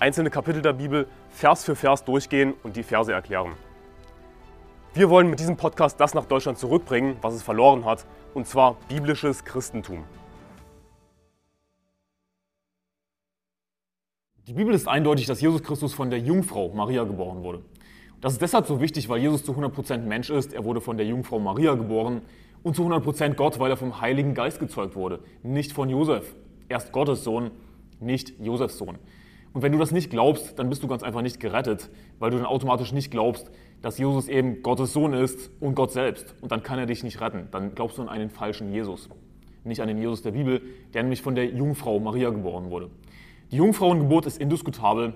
einzelne Kapitel der Bibel Vers für Vers durchgehen und die Verse erklären. Wir wollen mit diesem Podcast das nach Deutschland zurückbringen, was es verloren hat, und zwar biblisches Christentum. Die Bibel ist eindeutig, dass Jesus Christus von der Jungfrau Maria geboren wurde. Das ist deshalb so wichtig, weil Jesus zu 100% Mensch ist. Er wurde von der Jungfrau Maria geboren und zu 100% Gott, weil er vom Heiligen Geist gezeugt wurde, nicht von Josef. Er ist Gottes Sohn, nicht Josefs Sohn. Und wenn du das nicht glaubst, dann bist du ganz einfach nicht gerettet, weil du dann automatisch nicht glaubst, dass Jesus eben Gottes Sohn ist und Gott selbst. Und dann kann er dich nicht retten. Dann glaubst du an einen falschen Jesus. Nicht an den Jesus der Bibel, der nämlich von der Jungfrau Maria geboren wurde. Die Jungfrauengeburt ist indiskutabel,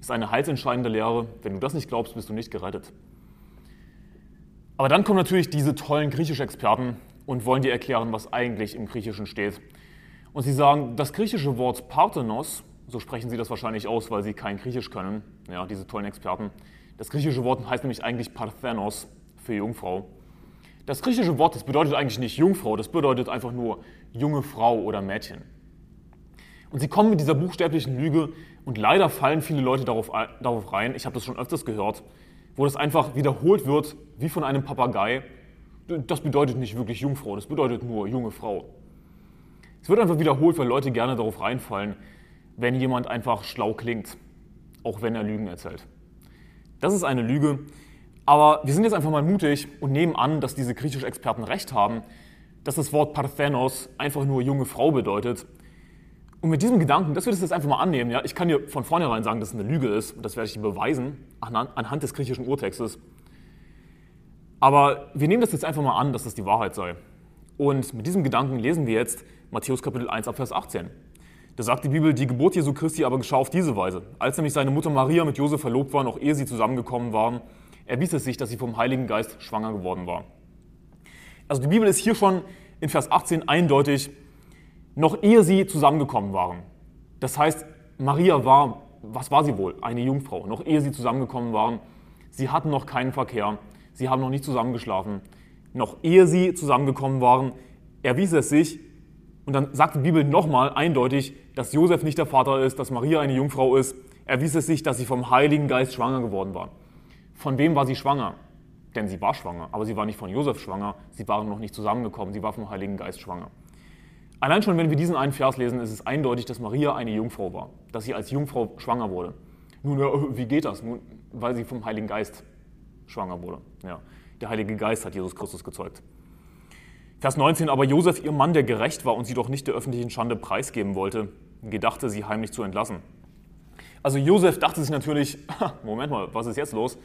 ist eine heilsentscheidende Lehre. Wenn du das nicht glaubst, bist du nicht gerettet. Aber dann kommen natürlich diese tollen Griechisch-Experten und wollen dir erklären, was eigentlich im Griechischen steht. Und sie sagen, das griechische Wort Parthenos so sprechen sie das wahrscheinlich aus, weil sie kein Griechisch können, ja, diese tollen Experten. Das griechische Wort heißt nämlich eigentlich Parthenos für Jungfrau. Das griechische Wort, das bedeutet eigentlich nicht Jungfrau, das bedeutet einfach nur junge Frau oder Mädchen. Und sie kommen mit dieser buchstäblichen Lüge und leider fallen viele Leute darauf, darauf rein, ich habe das schon öfters gehört, wo das einfach wiederholt wird wie von einem Papagei. Das bedeutet nicht wirklich Jungfrau, das bedeutet nur junge Frau. Es wird einfach wiederholt, weil Leute gerne darauf reinfallen, wenn jemand einfach schlau klingt, auch wenn er Lügen erzählt. Das ist eine Lüge, aber wir sind jetzt einfach mal mutig und nehmen an, dass diese griechischen Experten recht haben, dass das Wort Parthenos einfach nur junge Frau bedeutet. Und mit diesem Gedanken, dass wir das jetzt einfach mal annehmen, ja, ich kann dir von vornherein sagen, dass es eine Lüge ist, und das werde ich dir beweisen anhand des griechischen Urtextes. Aber wir nehmen das jetzt einfach mal an, dass das die Wahrheit sei. Und mit diesem Gedanken lesen wir jetzt Matthäus Kapitel 1 ab Vers 18. Da sagt die Bibel, die Geburt Jesu Christi aber geschah auf diese Weise. Als nämlich seine Mutter Maria mit Josef verlobt war, noch ehe sie zusammengekommen waren, erwies es sich, dass sie vom Heiligen Geist schwanger geworden war. Also die Bibel ist hier schon in Vers 18 eindeutig, noch ehe sie zusammengekommen waren. Das heißt, Maria war, was war sie wohl? Eine Jungfrau. Noch ehe sie zusammengekommen waren. Sie hatten noch keinen Verkehr. Sie haben noch nicht zusammengeschlafen. Noch ehe sie zusammengekommen waren, erwies es sich, und dann sagt die Bibel nochmal eindeutig, dass Josef nicht der Vater ist, dass Maria eine Jungfrau ist. Erwies es sich, dass sie vom Heiligen Geist schwanger geworden war. Von wem war sie schwanger? Denn sie war schwanger, aber sie war nicht von Josef schwanger, sie waren noch nicht zusammengekommen, sie war vom Heiligen Geist schwanger. Allein schon, wenn wir diesen einen Vers lesen, ist es eindeutig, dass Maria eine Jungfrau war, dass sie als Jungfrau schwanger wurde. Nun, wie geht das? Nun, weil sie vom Heiligen Geist schwanger wurde. Ja, der Heilige Geist hat Jesus Christus gezeugt. Vers 19, aber Josef, ihr Mann, der gerecht war und sie doch nicht der öffentlichen Schande preisgeben wollte, gedachte, sie heimlich zu entlassen. Also Josef dachte sich natürlich, Moment mal, was ist jetzt los?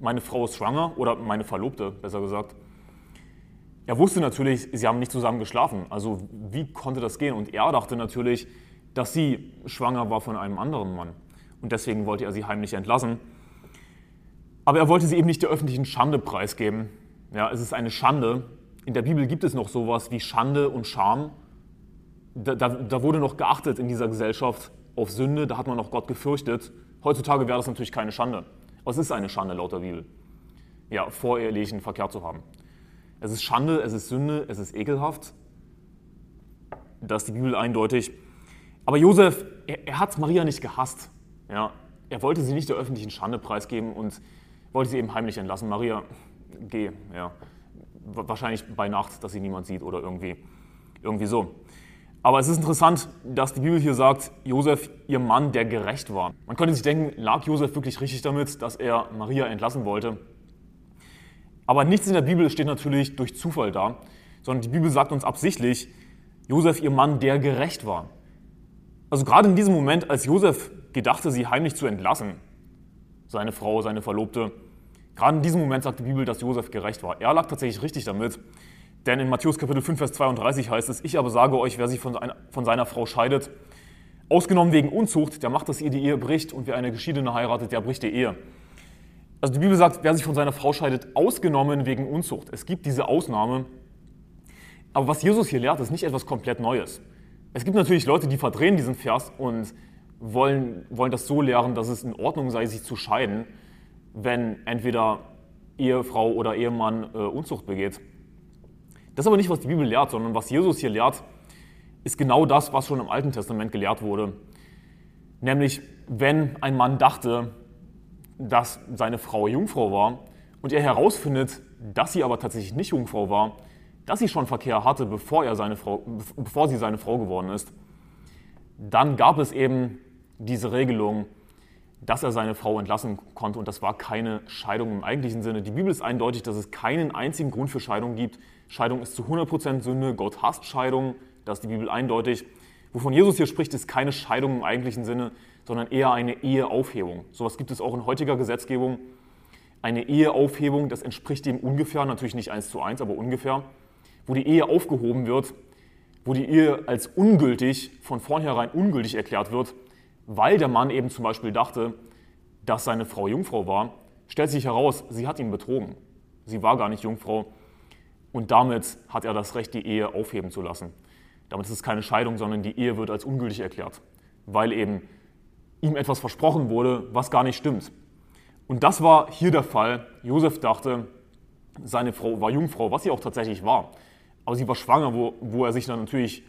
Meine Frau ist schwanger oder meine Verlobte, besser gesagt. Er wusste natürlich, sie haben nicht zusammen geschlafen. Also wie konnte das gehen? Und er dachte natürlich, dass sie schwanger war von einem anderen Mann. Und deswegen wollte er sie heimlich entlassen. Aber er wollte sie eben nicht der öffentlichen Schande preisgeben. Ja, es ist eine Schande, in der Bibel gibt es noch sowas wie Schande und Scham. Da, da, da, wurde noch geachtet in dieser Gesellschaft auf Sünde, da hat man noch Gott gefürchtet. Heutzutage wäre das natürlich keine Schande. Aber es ist eine Schande laut der Bibel, ja, vorehelichen Verkehr zu haben. Es ist Schande, es ist Sünde, es ist ekelhaft. Da ist die Bibel eindeutig. Aber Josef, er, er hat Maria nicht gehasst. Ja. Er wollte sie nicht der öffentlichen Schande preisgeben und wollte sie eben heimlich entlassen. Maria, geh. Ja wahrscheinlich bei Nacht, dass sie niemand sieht oder irgendwie, irgendwie so. Aber es ist interessant, dass die Bibel hier sagt, Josef, ihr Mann, der gerecht war. Man könnte sich denken, lag Josef wirklich richtig damit, dass er Maria entlassen wollte? Aber nichts in der Bibel steht natürlich durch Zufall da, sondern die Bibel sagt uns absichtlich, Josef, ihr Mann, der gerecht war. Also gerade in diesem Moment, als Josef gedachte, sie heimlich zu entlassen, seine Frau, seine Verlobte, Gerade in diesem Moment sagt die Bibel, dass Josef gerecht war. Er lag tatsächlich richtig damit. Denn in Matthäus Kapitel 5, Vers 32 heißt es, ich aber sage euch, wer sich von, einer, von seiner Frau scheidet, ausgenommen wegen Unzucht, der macht, dass ihr die Ehe bricht und wer eine Geschiedene heiratet, der bricht die Ehe. Also die Bibel sagt, wer sich von seiner Frau scheidet, ausgenommen wegen Unzucht. Es gibt diese Ausnahme. Aber was Jesus hier lehrt, ist nicht etwas komplett Neues. Es gibt natürlich Leute, die verdrehen diesen Vers und wollen, wollen das so lehren, dass es in Ordnung sei, sich zu scheiden, wenn entweder Ehefrau oder Ehemann äh, Unzucht begeht. Das ist aber nicht, was die Bibel lehrt, sondern was Jesus hier lehrt, ist genau das, was schon im Alten Testament gelehrt wurde. Nämlich, wenn ein Mann dachte, dass seine Frau Jungfrau war und er herausfindet, dass sie aber tatsächlich nicht Jungfrau war, dass sie schon Verkehr hatte, bevor, er seine Frau, bevor sie seine Frau geworden ist, dann gab es eben diese Regelung, dass er seine Frau entlassen konnte und das war keine Scheidung im eigentlichen Sinne. Die Bibel ist eindeutig, dass es keinen einzigen Grund für Scheidung gibt. Scheidung ist zu 100% Sünde, Gott hasst Scheidung, das ist die Bibel eindeutig. Wovon Jesus hier spricht, ist keine Scheidung im eigentlichen Sinne, sondern eher eine Eheaufhebung. Sowas gibt es auch in heutiger Gesetzgebung. Eine Eheaufhebung, das entspricht dem ungefähr, natürlich nicht eins zu eins, aber ungefähr, wo die Ehe aufgehoben wird, wo die Ehe als ungültig, von vornherein ungültig erklärt wird, weil der Mann eben zum Beispiel dachte, dass seine Frau Jungfrau war, stellt sich heraus, sie hat ihn betrogen. Sie war gar nicht Jungfrau und damit hat er das Recht, die Ehe aufheben zu lassen. Damit ist es keine Scheidung, sondern die Ehe wird als ungültig erklärt, weil eben ihm etwas versprochen wurde, was gar nicht stimmt. Und das war hier der Fall. Josef dachte, seine Frau war Jungfrau, was sie auch tatsächlich war. Aber sie war schwanger, wo, wo er sich dann natürlich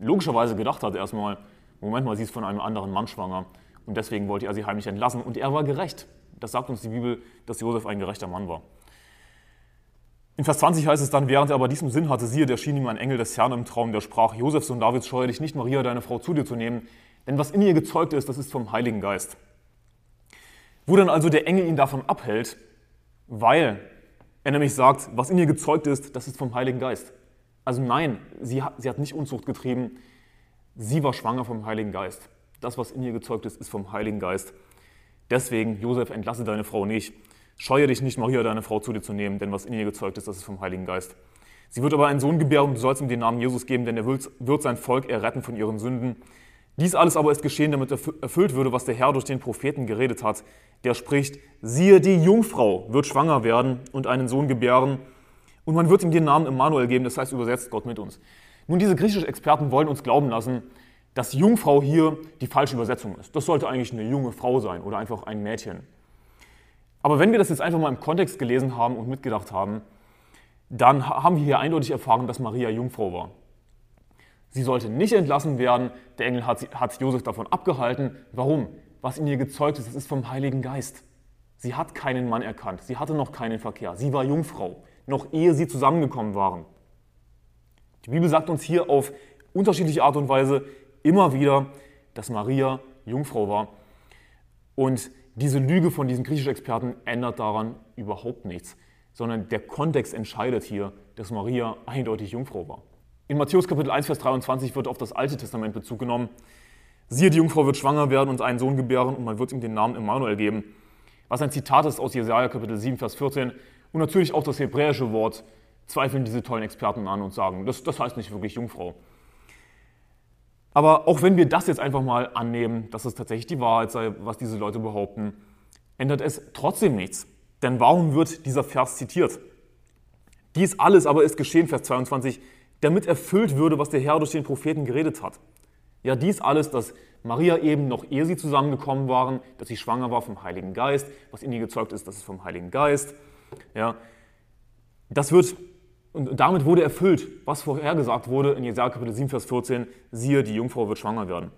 logischerweise gedacht hat erstmal, Moment mal, sie ist von einem anderen Mann schwanger. Und deswegen wollte er sie heimlich entlassen. Und er war gerecht. Das sagt uns die Bibel, dass Josef ein gerechter Mann war. In Vers 20 heißt es dann, während er aber diesem Sinn hatte, siehe, der schien ihm ein Engel des Herrn im Traum, der sprach, Josef, Sohn Davids, scheue dich nicht, Maria, deine Frau, zu dir zu nehmen, denn was in ihr gezeugt ist, das ist vom Heiligen Geist. Wo dann also der Engel ihn davon abhält, weil er nämlich sagt, was in ihr gezeugt ist, das ist vom Heiligen Geist. Also nein, sie hat, sie hat nicht Unzucht getrieben, sie war schwanger vom Heiligen Geist. Das, was in ihr gezeugt ist, ist vom Heiligen Geist. Deswegen, Josef, entlasse deine Frau nicht. Scheue dich nicht, Maria, deine Frau zu dir zu nehmen, denn was in ihr gezeugt ist, das ist vom Heiligen Geist. Sie wird aber einen Sohn gebären und du sollst ihm den Namen Jesus geben, denn er wird sein Volk erretten von ihren Sünden. Dies alles aber ist geschehen, damit erfüllt würde, was der Herr durch den Propheten geredet hat. Der spricht, siehe, die Jungfrau wird schwanger werden und einen Sohn gebären und man wird ihm den Namen Immanuel geben, das heißt übersetzt Gott mit uns. Nun, diese griechischen Experten wollen uns glauben lassen, dass Jungfrau hier die falsche Übersetzung ist. Das sollte eigentlich eine junge Frau sein oder einfach ein Mädchen. Aber wenn wir das jetzt einfach mal im Kontext gelesen haben und mitgedacht haben, dann haben wir hier eindeutig erfahren, dass Maria Jungfrau war. Sie sollte nicht entlassen werden. Der Engel hat, hat Josef davon abgehalten. Warum? Was in ihr gezeugt ist, das ist vom Heiligen Geist. Sie hat keinen Mann erkannt. Sie hatte noch keinen Verkehr. Sie war Jungfrau, noch ehe sie zusammengekommen waren. Die Bibel sagt uns hier auf unterschiedliche Art und Weise immer wieder, dass Maria Jungfrau war. Und diese Lüge von diesen griechischen Experten ändert daran überhaupt nichts, sondern der Kontext entscheidet hier, dass Maria eindeutig Jungfrau war. In Matthäus Kapitel 1, Vers 23 wird auf das Alte Testament Bezug genommen. Siehe, die Jungfrau wird schwanger werden und einen Sohn gebären und man wird ihm den Namen Immanuel geben. Was ein Zitat ist aus Jesaja Kapitel 7, Vers 14 und natürlich auch das hebräische Wort zweifeln diese tollen Experten an und sagen, das, das heißt nicht wirklich Jungfrau. Aber auch wenn wir das jetzt einfach mal annehmen, dass es tatsächlich die Wahrheit sei, was diese Leute behaupten, ändert es trotzdem nichts. Denn warum wird dieser Vers zitiert? Dies alles aber ist geschehen, Vers 22, damit erfüllt würde, was der Herr durch den Propheten geredet hat. Ja, dies alles, dass Maria eben noch ehe sie zusammengekommen waren, dass sie schwanger war vom Heiligen Geist, was in ihr gezeugt ist, das ist vom Heiligen Geist. Ja, das wird und damit wurde erfüllt, was vorhergesagt wurde in Jesaja Kapitel 7, Vers 14, siehe, die Jungfrau wird schwanger werden.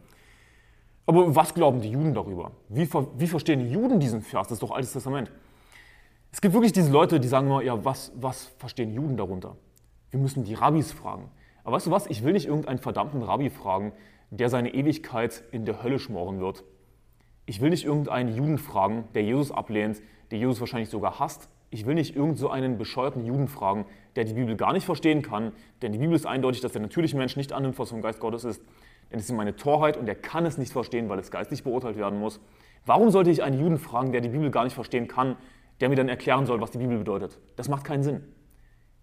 Aber was glauben die Juden darüber? Wie, wie verstehen Juden diesen Vers? Das ist doch Altes Testament. Es gibt wirklich diese Leute, die sagen immer, ja, was, was verstehen Juden darunter? Wir müssen die Rabbis fragen. Aber weißt du was? Ich will nicht irgendeinen verdammten Rabbi fragen, der seine Ewigkeit in der Hölle schmoren wird. Ich will nicht irgendeinen Juden fragen, der Jesus ablehnt, der Jesus wahrscheinlich sogar hasst ich will nicht irgend so einen bescheuerten Juden fragen, der die Bibel gar nicht verstehen kann, denn die Bibel ist eindeutig, dass der natürliche Mensch nicht annimmt, was vom Geist Gottes ist. Denn es ist meine Torheit und er kann es nicht verstehen, weil es geistlich beurteilt werden muss. Warum sollte ich einen Juden fragen, der die Bibel gar nicht verstehen kann, der mir dann erklären soll, was die Bibel bedeutet? Das macht keinen Sinn.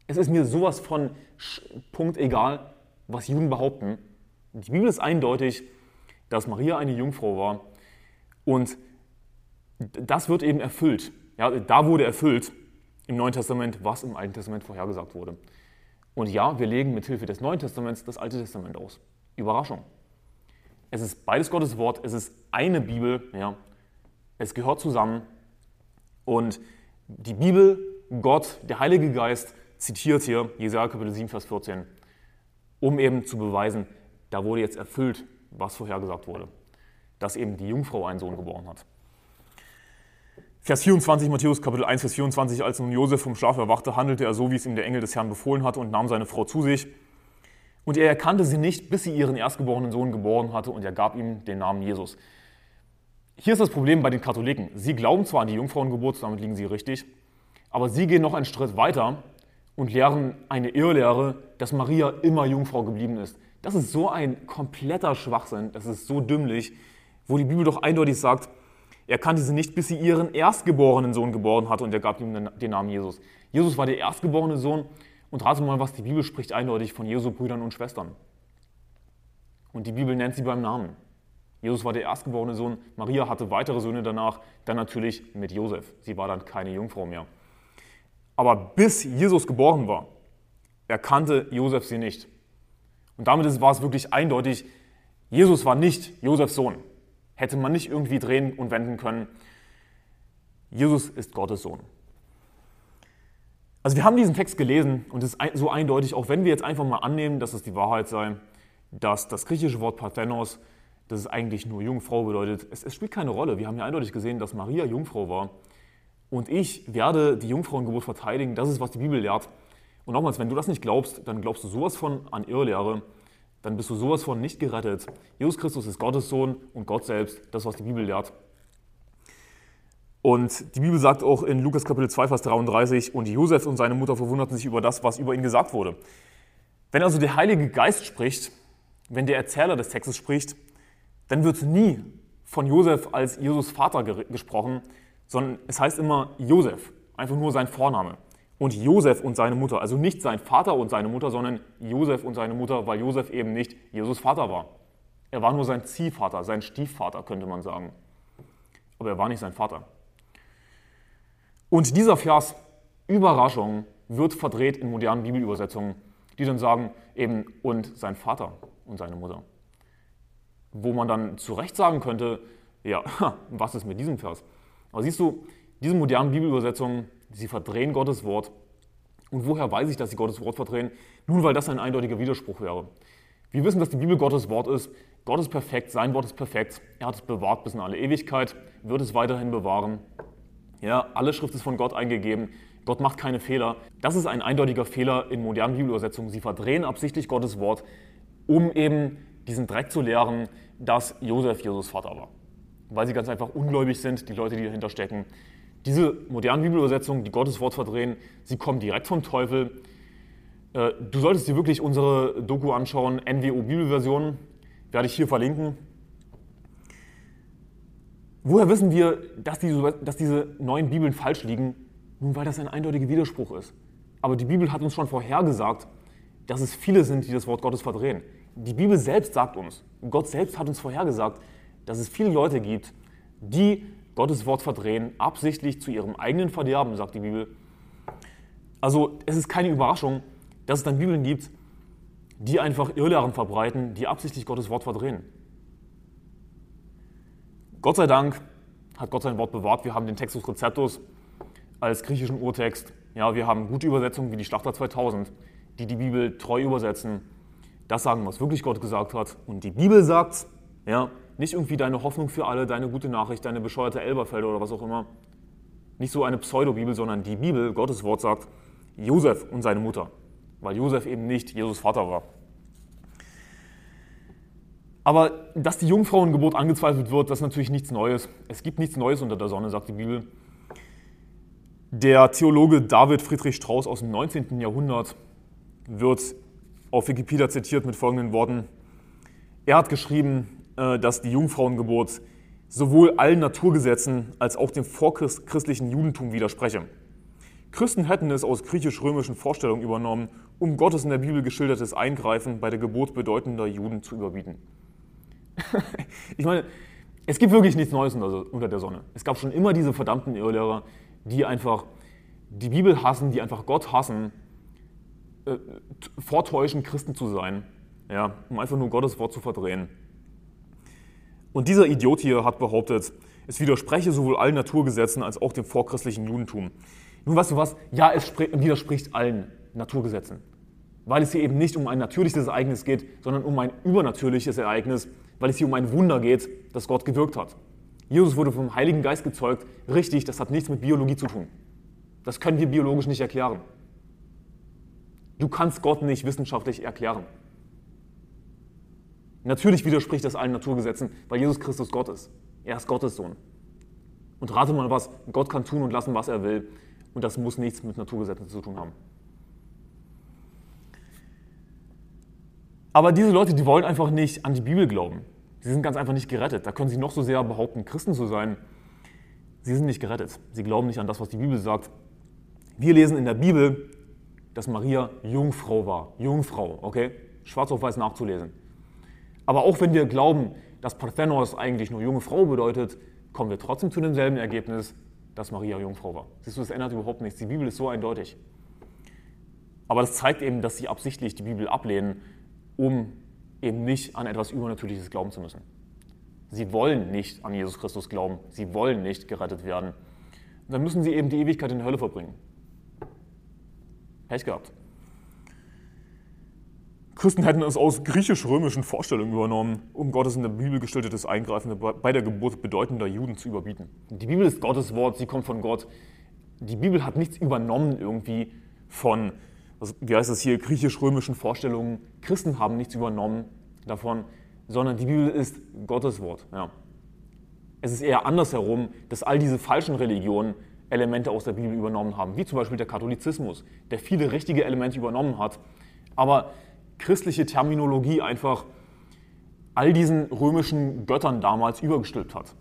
Es ist mir sowas von Punkt egal, was Juden behaupten. Die Bibel ist eindeutig, dass Maria eine Jungfrau war und das wird eben erfüllt Ja, da wurde erfüllt im Neuen Testament, was im Alten Testament vorhergesagt wurde. Und ja, wir legen mit Hilfe des Neuen Testaments das Alte Testament aus. Überraschung. Es ist beides Gottes Wort, es ist eine Bibel, ja. Es gehört zusammen. Und die Bibel, Gott, der Heilige Geist, zitiert hier Jesaja Kapitel 7, Vers 14, um eben zu beweisen, da wurde jetzt erfüllt, was vorhergesagt wurde, dass eben die Jungfrau einen Sohn geboren hat. Vers 24, Matthäus Kapitel 1, Vers 24, als nun Josef vom Schlaf erwachte, handelte er so, wie es ihm der Engel des Herrn befohlen hatte und nahm seine Frau zu sich. Und er erkannte sie nicht, bis sie ihren erstgeborenen Sohn geboren hatte und er gab ihm den Namen Jesus. Hier ist das Problem bei den Katholiken. Sie glauben zwar an die Jungfrauengeburt, damit liegen sie richtig, aber sie gehen noch einen Schritt weiter und lehren eine Irrlehre, dass Maria immer Jungfrau geblieben ist. Das ist so ein kompletter Schwachsinn, das ist so dümmlich, wo die Bibel doch eindeutig sagt, er kannte sie nicht, bis sie ihren erstgeborenen Sohn geboren hatte und er gab ihm den Namen Jesus. Jesus war der erstgeborene Sohn und rate mal, was die Bibel spricht eindeutig von Jesu Brüdern und Schwestern. Und die Bibel nennt sie beim Namen. Jesus war der erstgeborene Sohn, Maria hatte weitere Söhne danach, dann natürlich mit Josef. Sie war dann keine Jungfrau mehr. Aber bis Jesus geboren war, erkannte Josef sie nicht. Und damit war es wirklich eindeutig, Jesus war nicht Josefs Sohn. Hätte man nicht irgendwie drehen und wenden können. Jesus ist Gottes Sohn. Also wir haben diesen Text gelesen und es ist so eindeutig, auch wenn wir jetzt einfach mal annehmen, dass es die Wahrheit sei, dass das griechische Wort Parthenos, das es eigentlich nur Jungfrau bedeutet, es, es spielt keine Rolle. Wir haben ja eindeutig gesehen, dass Maria Jungfrau war. Und ich werde die Jungfrauengeburt verteidigen. Das ist, was die Bibel lehrt. Und nochmals, wenn du das nicht glaubst, dann glaubst du sowas von an Irrlehre. Dann bist du sowas von nicht gerettet. Jesus Christus ist Gottes Sohn und Gott selbst. Das, was die Bibel lehrt. Und die Bibel sagt auch in Lukas Kapitel 2, Vers 33, und Josef und seine Mutter verwunderten sich über das, was über ihn gesagt wurde. Wenn also der Heilige Geist spricht, wenn der Erzähler des Textes spricht, dann wird nie von Josef als Jesus Vater gesprochen, sondern es heißt immer Josef, einfach nur sein Vorname. Und Josef und seine Mutter, also nicht sein Vater und seine Mutter, sondern Josef und seine Mutter, weil Josef eben nicht Jesus Vater war. Er war nur sein Ziehvater, sein Stiefvater, könnte man sagen. Aber er war nicht sein Vater. Und dieser Vers, Überraschung, wird verdreht in modernen Bibelübersetzungen, die dann sagen, eben, und sein Vater und seine Mutter. Wo man dann zu Recht sagen könnte, ja, was ist mit diesem Vers? Aber siehst du, diese modernen Bibelübersetzungen, sie verdrehen Gottes Wort. Und woher weiß ich, dass sie Gottes Wort verdrehen? Nun, weil das ein eindeutiger Widerspruch wäre. Wir wissen, dass die Bibel Gottes Wort ist. Gott ist perfekt, sein Wort ist perfekt. Er hat es bewahrt bis in alle Ewigkeit, wird es weiterhin bewahren. Ja, alle Schrift ist von Gott eingegeben. Gott macht keine Fehler. Das ist ein eindeutiger Fehler in modernen Bibelübersetzungen. Sie verdrehen absichtlich Gottes Wort, um eben diesen Dreck zu lehren, dass Josef Jesus Vater war. Weil sie ganz einfach ungläubig sind, die Leute, die dahinter stecken. Diese modernen Bibelübersetzungen, die Gottes Wort verdrehen, sie kommen direkt vom Teufel. Äh, du solltest dir wirklich unsere Doku anschauen, NWO Bibelversion, werde ich hier verlinken. Woher wissen wir, dass diese, dass diese neuen Bibeln falsch liegen? Nun, weil das ein eindeutiger Widerspruch ist. Aber die Bibel hat uns schon vorhergesagt, dass es viele sind, die das Wort Gottes verdrehen. Die Bibel selbst sagt uns, Gott selbst hat uns vorhergesagt, dass es viele Leute gibt, die Gottes Wort verdrehen, absichtlich zu ihrem eigenen Verderben, sagt die Bibel. Also es ist keine Überraschung, dass es dann Bibeln gibt, die einfach Irrlehren verbreiten, die absichtlich Gottes Wort verdrehen. Gott sei Dank hat Gott sein Wort bewahrt. Wir haben den Textus Receptus als griechischen Urtext. Ja, wir haben gute Übersetzungen wie die Schlachter 2000, die die Bibel treu übersetzen. Das sagen, was wirklich Gott gesagt hat. Und die Bibel sagt, ja, nicht irgendwie deine Hoffnung für alle, deine gute Nachricht, deine bescheuerte Elberfelder oder was auch immer. Nicht so eine Pseudo-Bibel, sondern die Bibel, Gottes Wort sagt, Josef und seine Mutter, weil Josef eben nicht Jesus Vater war. Aber dass die Jungfrauengeburt angezweifelt wird, das ist natürlich nichts Neues. Es gibt nichts Neues unter der Sonne, sagt die Bibel. Der Theologe David Friedrich Strauss aus dem 19. Jahrhundert wird auf Wikipedia zitiert mit folgenden Worten. Er hat geschrieben, dass die Jungfrauengeburt sowohl allen Naturgesetzen als auch dem vorchristlichen Judentum widerspreche. Christen hätten es aus griechisch-römischen Vorstellungen übernommen, um Gottes in der Bibel geschildertes Eingreifen bei der Geburt bedeutender Juden zu überbieten. ich meine, es gibt wirklich nichts Neues unter der Sonne. Es gab schon immer diese verdammten Irrlehrer, die einfach die Bibel hassen, die einfach Gott hassen, äh, vortäuschen, Christen zu sein, ja, um einfach nur Gottes Wort zu verdrehen. Und dieser Idiot hier hat behauptet, es widerspreche sowohl allen Naturgesetzen als auch dem vorchristlichen Judentum. Nun weißt du was? Ja, es widerspricht allen Naturgesetzen. Weil es hier eben nicht um ein natürliches Ereignis geht, sondern um ein übernatürliches Ereignis, weil es hier um ein Wunder geht, das Gott gewirkt hat. Jesus wurde vom Heiligen Geist gezeugt. Richtig, das hat nichts mit Biologie zu tun. Das können wir biologisch nicht erklären. Du kannst Gott nicht wissenschaftlich erklären. Natürlich widerspricht das allen Naturgesetzen, weil Jesus Christus Gott ist. Er ist Gottes Sohn. Und rate mal was, Gott kann tun und lassen, was er will. Und das muss nichts mit Naturgesetzen zu tun haben. Aber diese Leute, die wollen einfach nicht an die Bibel glauben. Sie sind ganz einfach nicht gerettet. Da können sie noch so sehr behaupten, Christen zu sein. Sie sind nicht gerettet. Sie glauben nicht an das, was die Bibel sagt. Wir lesen in der Bibel, dass Maria Jungfrau war. Jungfrau, okay? Schwarz auf weiß nachzulesen. Aber auch wenn wir glauben, dass Parthenos eigentlich nur junge Frau bedeutet, kommen wir trotzdem zu demselben Ergebnis, dass Maria Jungfrau war. Siehst du, das ändert überhaupt nichts. Die Bibel ist so eindeutig. Aber das zeigt eben, dass sie absichtlich die Bibel ablehnen, um eben nicht an etwas Übernatürliches glauben zu müssen. Sie wollen nicht an Jesus Christus glauben. Sie wollen nicht gerettet werden. Und dann müssen sie eben die Ewigkeit in der Hölle verbringen. Pech gehabt. Christen hätten es aus griechisch-römischen Vorstellungen übernommen, um Gottes in der Bibel gestelltes Eingreifen bei der Geburt bedeutender Juden zu überbieten. Die Bibel ist Gottes Wort, sie kommt von Gott. Die Bibel hat nichts übernommen irgendwie von, wie heißt es hier, griechisch-römischen Vorstellungen. Christen haben nichts übernommen davon, sondern die Bibel ist Gottes Wort. Ja. Es ist eher andersherum, dass all diese falschen Religionen Elemente aus der Bibel übernommen haben, wie zum Beispiel der Katholizismus, der viele richtige Elemente übernommen hat, aber christliche Terminologie einfach all diesen römischen Göttern damals übergestülpt hat.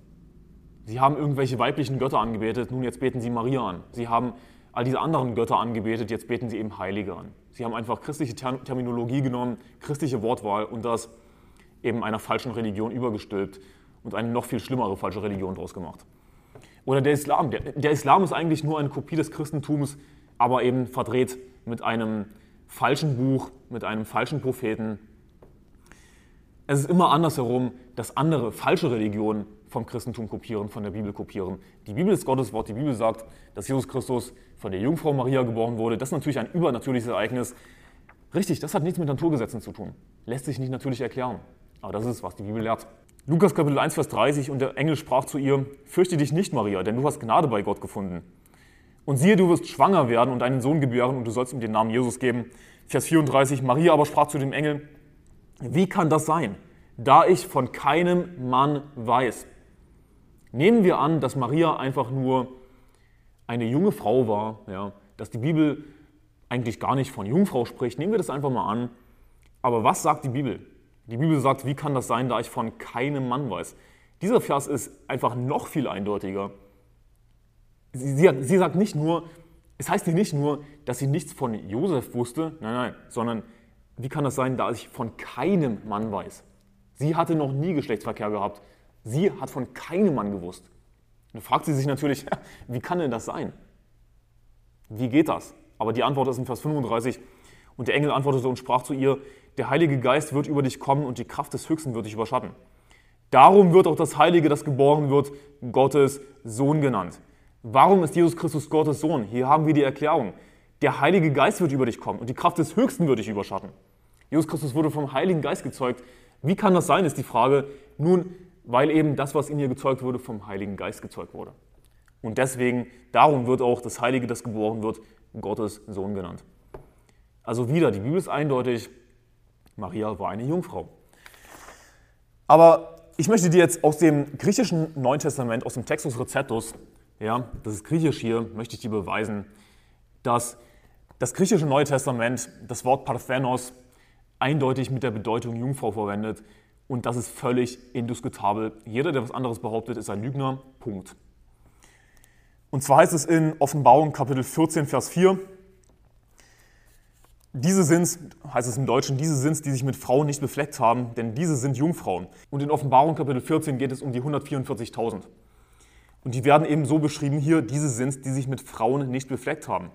Sie haben irgendwelche weiblichen Götter angebetet, nun jetzt beten sie Maria an. Sie haben all diese anderen Götter angebetet, jetzt beten sie eben Heilige an. Sie haben einfach christliche Terminologie genommen, christliche Wortwahl und das eben einer falschen Religion übergestülpt und eine noch viel schlimmere falsche Religion daraus gemacht. Oder der Islam. Der, der, Islam ist eigentlich nur eine Kopie des Christentums, aber eben verdreht mit einem falschen Buch, mit einem falschen Propheten. Es ist immer andersherum, dass andere falsche Religionen vom Christentum kopieren, von der Bibel kopieren. Die Bibel ist Gottes Wort. Die Bibel sagt, dass Jesus Christus von der Jungfrau Maria geboren wurde. Das ist natürlich ein übernatürliches Ereignis. Richtig, das hat nichts mit Naturgesetzen zu tun. Lässt sich nicht natürlich erklären. Aber das ist, was die Bibel lehrt. Lukas Kapitel 1, Vers 30 und der Engel sprach zu ihr, fürchte dich nicht, Maria, denn du hast Gnade bei Gott gefunden. Und siehe, du wirst schwanger werden und einen Sohn gebären und du sollst ihm den Namen Jesus geben. Vers 34, Maria aber sprach zu dem Engel, wie kann das sein, da ich von keinem Mann weiß? Nehmen wir an, dass Maria einfach nur eine junge Frau war, ja, dass die Bibel eigentlich gar nicht von Jungfrau spricht. Nehmen wir das einfach mal an. Aber was sagt die Bibel? Die Bibel sagt, wie kann das sein, da ich von keinem Mann weiß? Dieser Vers ist einfach noch viel eindeutiger. Sie, sie, sie sagt nicht nur, es heißt hier nicht nur, dass sie nichts von Josef wusste, nein, nein, sondern wie kann das sein, da ich von keinem Mann weiß? Sie hatte noch nie Geschlechtsverkehr gehabt. Sie hat von keinem Mann gewusst. Da fragt sie sich natürlich, wie kann denn das sein? Wie geht das? Aber die Antwort ist in Vers 35. Und der Engel antwortete und sprach zu ihr, der Heilige Geist wird über dich kommen und die Kraft des Höchsten wird dich überschatten. Darum wird auch das Heilige, das geboren wird, Gottes Sohn genannt. Warum ist Jesus Christus Gottes Sohn? Hier haben wir die Erklärung. Der Heilige Geist wird über dich kommen und die Kraft des Höchsten wird dich überschatten. Jesus Christus wurde vom Heiligen Geist gezeugt. Wie kann das sein, ist die Frage. Nun, weil eben das, was in ihr gezeugt wurde, vom Heiligen Geist gezeugt wurde. Und deswegen, darum wird auch das Heilige, das geboren wird, Gottes Sohn genannt. Also wieder, die Bibel ist eindeutig, Maria war eine Jungfrau. Aber ich möchte dir jetzt aus dem griechischen Neuen Testament, aus dem Textus Receptus, ja, das ist griechisch hier, möchte ich dir beweisen, dass das griechische Neue Testament das Wort Parthenos eindeutig mit der Bedeutung Jungfrau verwendet und das ist völlig indiskutabel. Jeder, der was anderes behauptet, ist ein Lügner. Punkt. Und zwar heißt es in Offenbarung Kapitel 14, Vers 4, diese sind, heißt es im Deutschen, diese sind, die sich mit Frauen nicht befleckt haben, denn diese sind Jungfrauen. Und in Offenbarung Kapitel 14 geht es um die 144.000. Und die werden eben so beschrieben hier, diese sind, die sich mit Frauen nicht befleckt haben.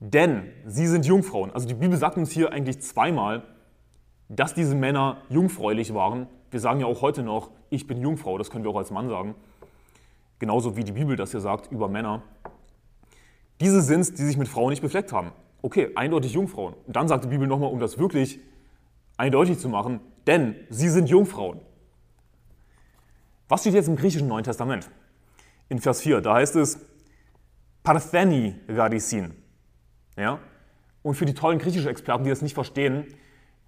Denn sie sind Jungfrauen. Also die Bibel sagt uns hier eigentlich zweimal, dass diese Männer jungfräulich waren. Wir sagen ja auch heute noch, ich bin Jungfrau, das können wir auch als Mann sagen. Genauso wie die Bibel das hier sagt über Männer. Diese sind es, die sich mit Frauen nicht befleckt haben. Okay, eindeutig Jungfrauen. Und dann sagt die Bibel nochmal, um das wirklich eindeutig zu machen, denn sie sind Jungfrauen. Was steht jetzt im griechischen Neuen Testament? In Vers 4, da heißt es Partheni Gadisin. Ja? Und für die tollen griechischen Experten, die das nicht verstehen,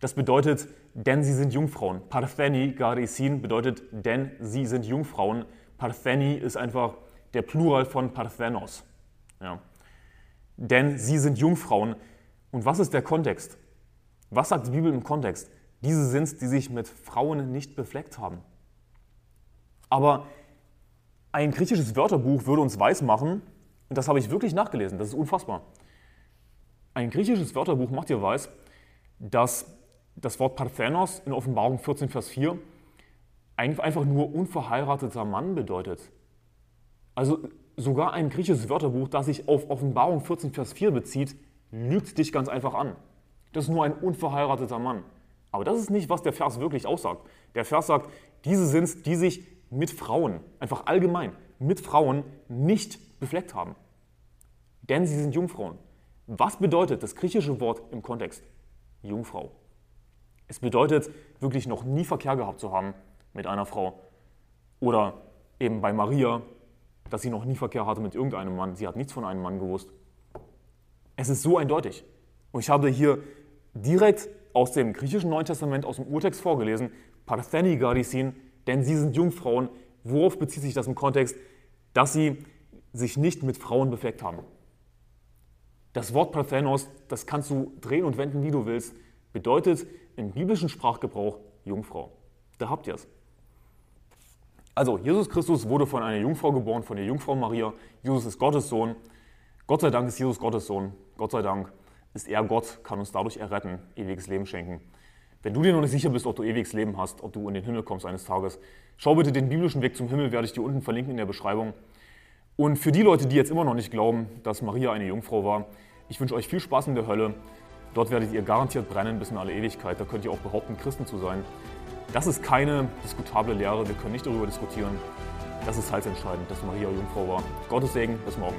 das bedeutet, denn sie sind Jungfrauen. Partheni Gadisin bedeutet, denn sie sind Jungfrauen. Partheni ist einfach der Plural von Parthenos. Ja. Denn sie sind Jungfrauen. Und was ist der Kontext? Was sagt die Bibel im Kontext? Diese sind es, die sich mit Frauen nicht befleckt haben. Aber ein griechisches Wörterbuch würde uns weismachen, und das habe ich wirklich nachgelesen, das ist unfassbar. Ein griechisches Wörterbuch macht dir weiß, dass das Wort Parthenos in Offenbarung 14, Vers 4 einfach nur unverheirateter Mann bedeutet. Also sogar ein griechisches Wörterbuch, das sich auf Offenbarung 14, Vers 4 bezieht, lügt dich ganz einfach an. Das ist nur ein unverheirateter Mann. Aber das ist nicht, was der Vers wirklich aussagt. Der Vers sagt, diese sind es, die sich mit Frauen, einfach allgemein, mit Frauen nicht befleckt haben. Denn sie sind Jungfrauen. Was bedeutet das griechische Wort im Kontext? Jungfrau. Es bedeutet wirklich noch nie Verkehr gehabt zu haben mit einer Frau. Oder eben bei Maria, dass sie noch nie Verkehr hatte mit irgendeinem Mann. Sie hat nichts von einem Mann gewusst. Es ist so eindeutig. Und ich habe hier direkt aus dem griechischen Neuen Testament, aus dem Urtext vorgelesen, Partheni Garisin, denn sie sind Jungfrauen. Worauf bezieht sich das im Kontext? Dass sie sich nicht mit Frauen befleckt haben. Das Wort Parthenos, das kannst du drehen und wenden, wie du willst, bedeutet im biblischen Sprachgebrauch Jungfrau. Da habt ihr es. Also, Jesus Christus wurde von einer Jungfrau geboren, von der Jungfrau Maria. Jesus ist Gottes Sohn. Gott sei Dank ist Jesus Gottes Sohn. Gott sei Dank ist er Gott, kann uns dadurch erretten, ewiges Leben schenken. Wenn du dir noch nicht sicher bist, ob du ewiges Leben hast, ob du in den Himmel kommst eines Tages, schau bitte den biblischen Weg zum Himmel, werde ich dir unten verlinken in der Beschreibung. Und für die Leute, die jetzt immer noch nicht glauben, dass Maria eine Jungfrau war, ich wünsche euch viel Spaß in der Hölle. Dort werdet ihr garantiert brennen bis in alle Ewigkeit. Da könnt ihr auch behaupten, Christen zu sein. Das ist keine diskutable Lehre. Wir können nicht darüber diskutieren. Das ist heilsentscheidend, dass Maria Jungfrau war. Gottes Segen. Bis morgen.